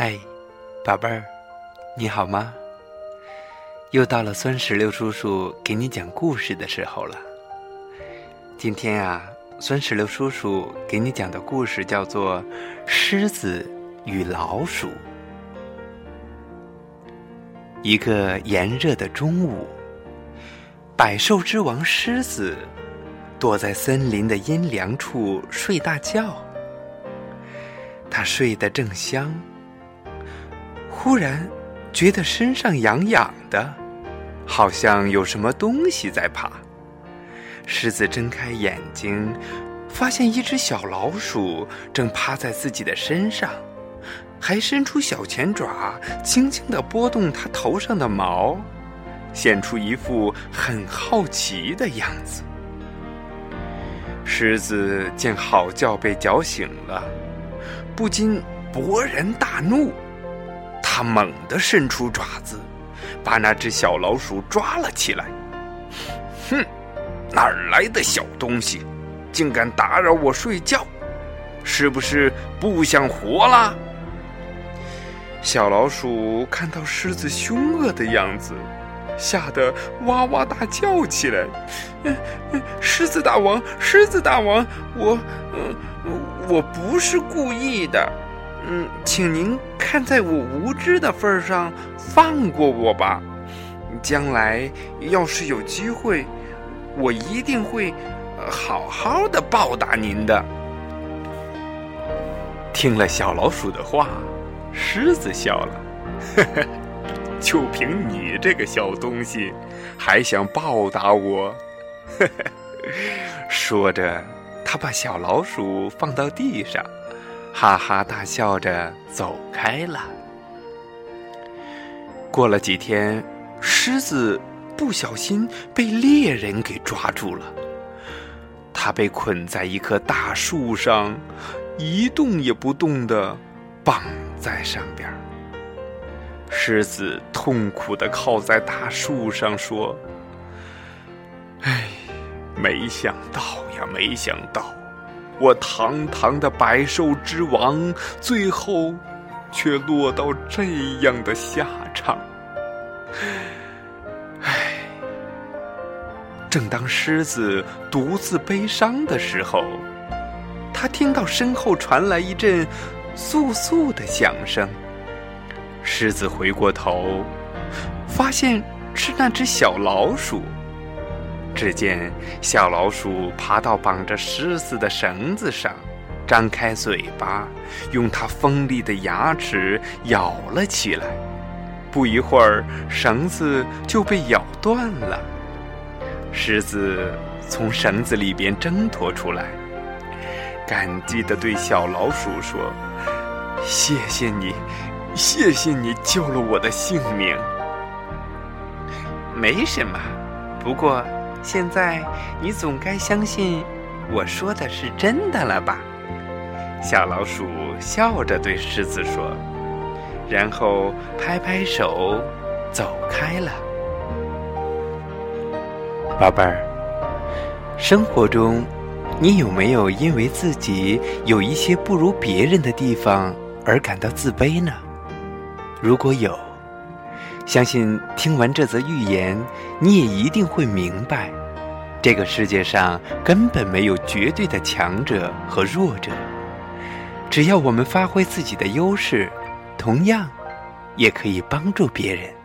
嗨，宝贝儿，你好吗？又到了酸石榴叔叔给你讲故事的时候了。今天啊，酸石榴叔叔给你讲的故事叫做《狮子与老鼠》。一个炎热的中午，百兽之王狮子躲在森林的阴凉处睡大觉。他睡得正香。忽然，觉得身上痒痒的，好像有什么东西在爬。狮子睁开眼睛，发现一只小老鼠正趴在自己的身上，还伸出小前爪，轻轻地拨动它头上的毛，显出一副很好奇的样子。狮子见好觉被搅醒了，不禁勃然大怒。他猛地伸出爪子，把那只小老鼠抓了起来。哼，哪儿来的小东西，竟敢打扰我睡觉？是不是不想活了？小老鼠看到狮子凶恶的样子，吓得哇哇大叫起来：“狮子大王，狮子大王，我……嗯，我不是故意的。”嗯，请您看在我无知的份上放过我吧。将来要是有机会，我一定会好好的报答您的。听了小老鼠的话，狮子笑了，呵呵，就凭你这个小东西，还想报答我？呵呵，说着，他把小老鼠放到地上。哈哈大笑着走开了。过了几天，狮子不小心被猎人给抓住了。他被捆在一棵大树上，一动也不动的绑在上边。狮子痛苦的靠在大树上说：“哎，没想到呀，没想到。”我堂堂的百兽之王，最后却落到这样的下场。唉，正当狮子独自悲伤的时候，他听到身后传来一阵簌簌的响声。狮子回过头，发现是那只小老鼠。只见小老鼠爬到绑着狮子的绳子上，张开嘴巴，用它锋利的牙齿咬了起来。不一会儿，绳子就被咬断了。狮子从绳子里边挣脱出来，感激地对小老鼠说：“谢谢你，谢谢你救了我的性命。”没什么，不过。现在你总该相信我说的是真的了吧？小老鼠笑着对狮子说，然后拍拍手走开了。宝贝儿，生活中你有没有因为自己有一些不如别人的地方而感到自卑呢？如果有，相信听完这则寓言，你也一定会明白，这个世界上根本没有绝对的强者和弱者。只要我们发挥自己的优势，同样也可以帮助别人。